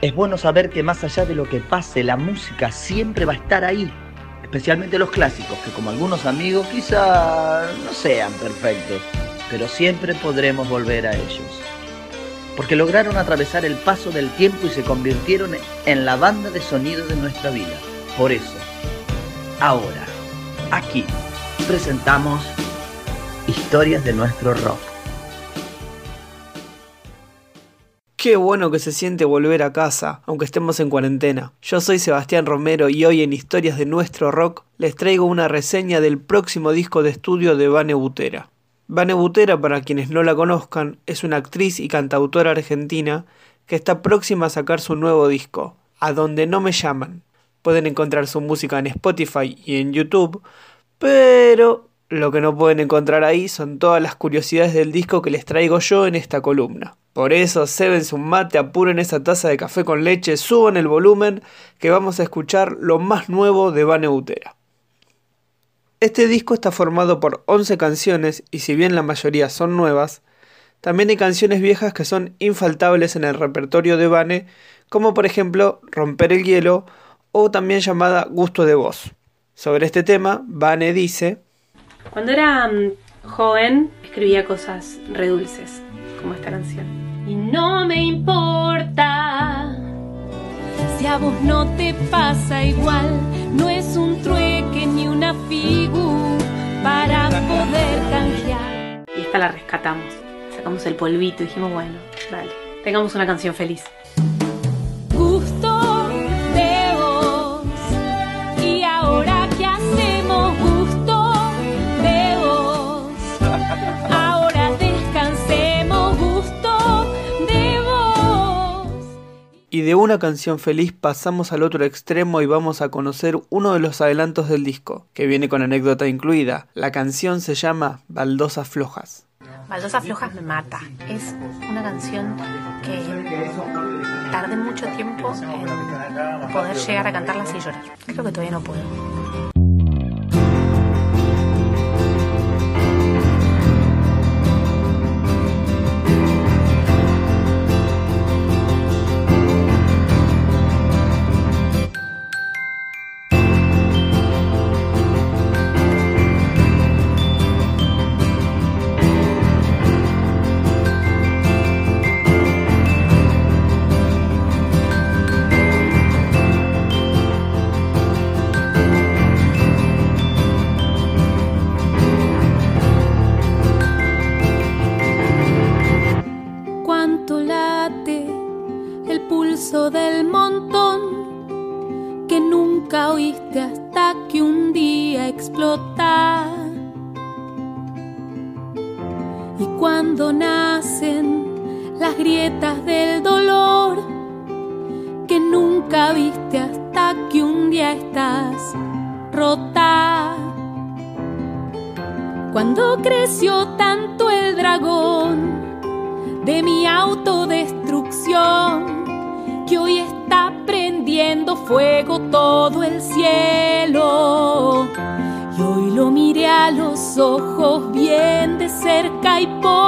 Es bueno saber que más allá de lo que pase, la música siempre va a estar ahí, especialmente los clásicos, que como algunos amigos quizá no sean perfectos, pero siempre podremos volver a ellos. Porque lograron atravesar el paso del tiempo y se convirtieron en la banda de sonido de nuestra vida. Por eso, ahora, aquí, presentamos historias de nuestro rock. Qué bueno que se siente volver a casa, aunque estemos en cuarentena. Yo soy Sebastián Romero y hoy en Historias de nuestro rock les traigo una reseña del próximo disco de estudio de Vane Butera. Vane Butera, para quienes no la conozcan, es una actriz y cantautora argentina que está próxima a sacar su nuevo disco, A donde no me llaman. Pueden encontrar su música en Spotify y en YouTube, pero lo que no pueden encontrar ahí son todas las curiosidades del disco que les traigo yo en esta columna. Por eso, sébense un mate, apuren esa taza de café con leche, suban el volumen, que vamos a escuchar lo más nuevo de Vane Butera. Este disco está formado por 11 canciones y si bien la mayoría son nuevas, también hay canciones viejas que son infaltables en el repertorio de Vane, como por ejemplo Romper el hielo o también llamada Gusto de voz. Sobre este tema, Vane dice: Cuando era mm, joven escribía cosas redulces, como esta canción y no me importa. Si a vos no te pasa igual, no es un trueque ni una figu para poder canjear. Y esta la rescatamos. Sacamos el polvito y dijimos, bueno, dale, tengamos una canción feliz. Y de una canción feliz pasamos al otro extremo y vamos a conocer uno de los adelantos del disco, que viene con anécdota incluida. La canción se llama Baldosas Flojas. Baldosas Flojas me mata. Es una canción que tardé mucho tiempo en poder llegar a cantarla sin llorar. Creo que todavía no puedo. Grietas del dolor que nunca viste hasta que un día estás rota. Cuando creció tanto el dragón de mi autodestrucción que hoy está prendiendo fuego todo el cielo. Y hoy lo miré a los ojos bien de cerca y por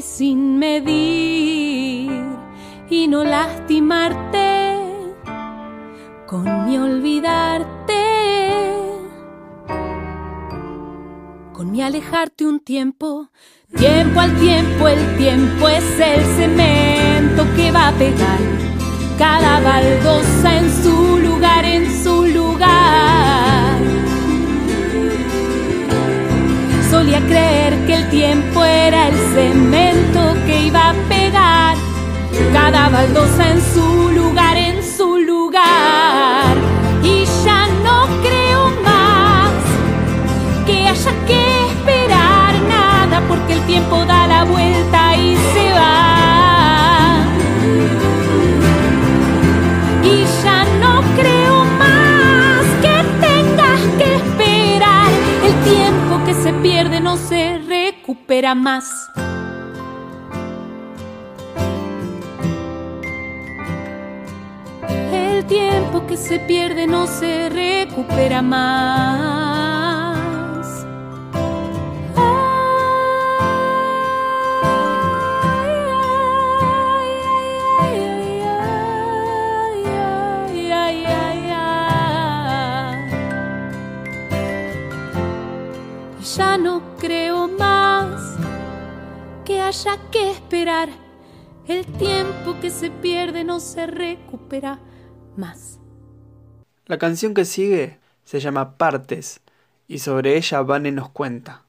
sin medir y no lastimarte, con mi olvidarte. Con mi alejarte un tiempo, tiempo al tiempo, el tiempo es el cemento que va a pegar cada baldosa en su lugar, en su en su lugar, en su lugar. Y ya no creo más que haya que esperar nada, porque el tiempo da la vuelta y se va. Y ya no creo más que tengas que esperar el tiempo que se pierde no se recupera más. El tiempo que se pierde no se recupera más. Ya no creo más que haya que esperar. El tiempo que se pierde no se recupera más. La canción que sigue se llama Partes y sobre ella Vane nos cuenta.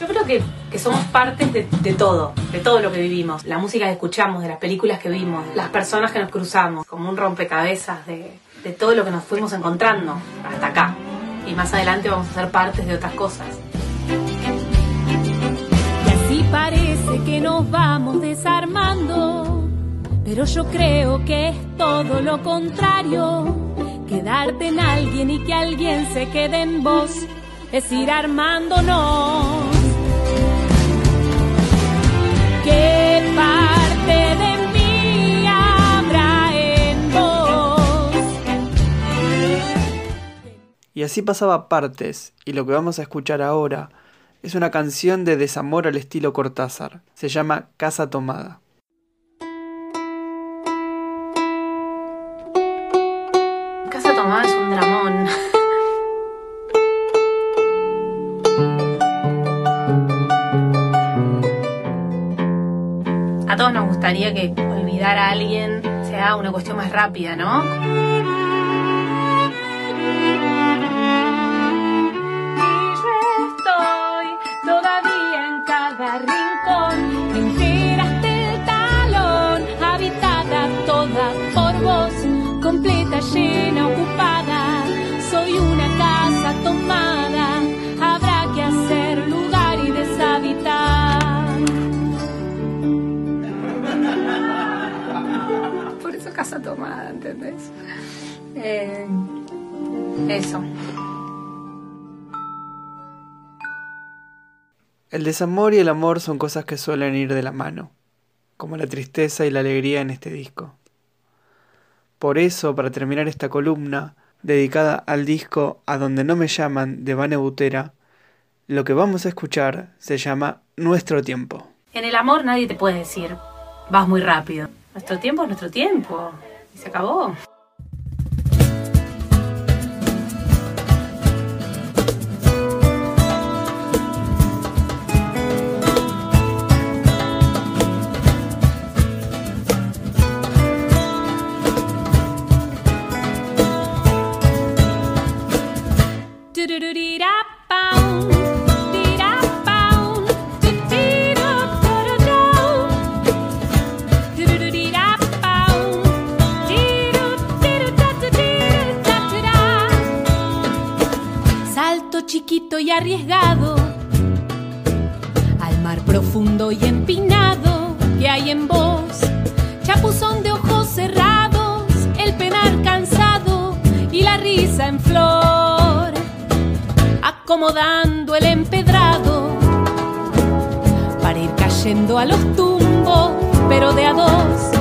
Yo creo que, que somos partes de, de todo, de todo lo que vivimos. La música que escuchamos, de las películas que vimos, las personas que nos cruzamos, como un rompecabezas de, de todo lo que nos fuimos encontrando hasta acá. Y más adelante vamos a ser partes de otras cosas. Y así parece que nos vamos desarmando, pero yo creo que es todo lo contrario. Quedarte en alguien y que alguien se quede en vos es ir armándonos. ¿Qué parte de mí en vos? Y así pasaba Partes y lo que vamos a escuchar ahora es una canción de desamor al estilo Cortázar. Se llama Casa Tomada. Es un dramón. A todos nos gustaría que olvidar a alguien sea una cuestión más rápida, ¿no? Y yo estoy todavía en cada rincón. ¿Entendés? Eh, eso. El desamor y el amor son cosas que suelen ir de la mano, como la tristeza y la alegría en este disco. Por eso, para terminar esta columna, dedicada al disco A donde no me llaman de Vane Butera, lo que vamos a escuchar se llama Nuestro tiempo. En el amor nadie te puede decir, vas muy rápido. Nuestro tiempo es nuestro tiempo. Se acabó. Al mar profundo y empinado que hay en vos. Chapuzón de ojos cerrados, el penar cansado y la risa en flor acomodando el empedrado para ir cayendo a los tumbos, pero de a dos,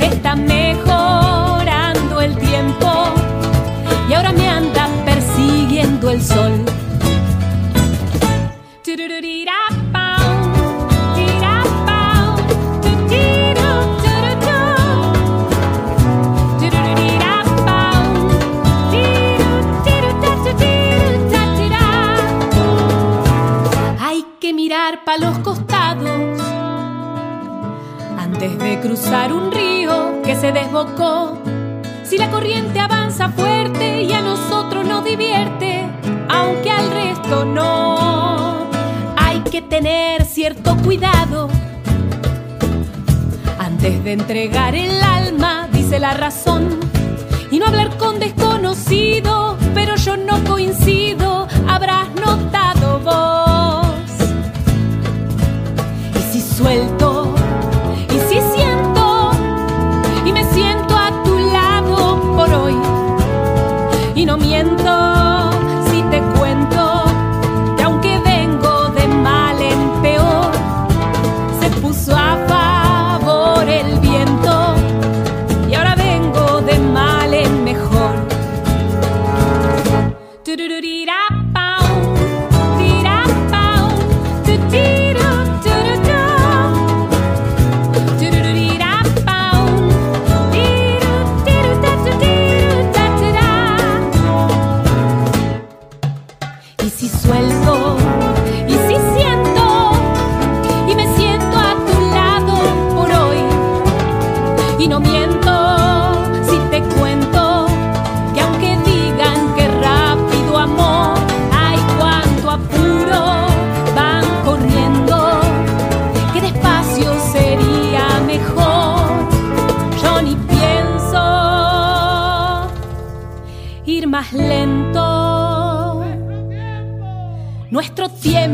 está mejorando el tiempo y ahora me anda persiguiendo el sol. Hay que mirar pa' los costados antes de cruzar un río que se desbocó. Si la corriente avanza fuerte y a nosotros nos divierte, aunque al resto no, hay que tener cierto cuidado. Antes de entregar el alma, dice la razón, y no hablar con desconocidos, pero yo no coincido, habrás notado vos. Y si suelto,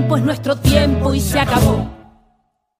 tiempo es nuestro tiempo y se acabó.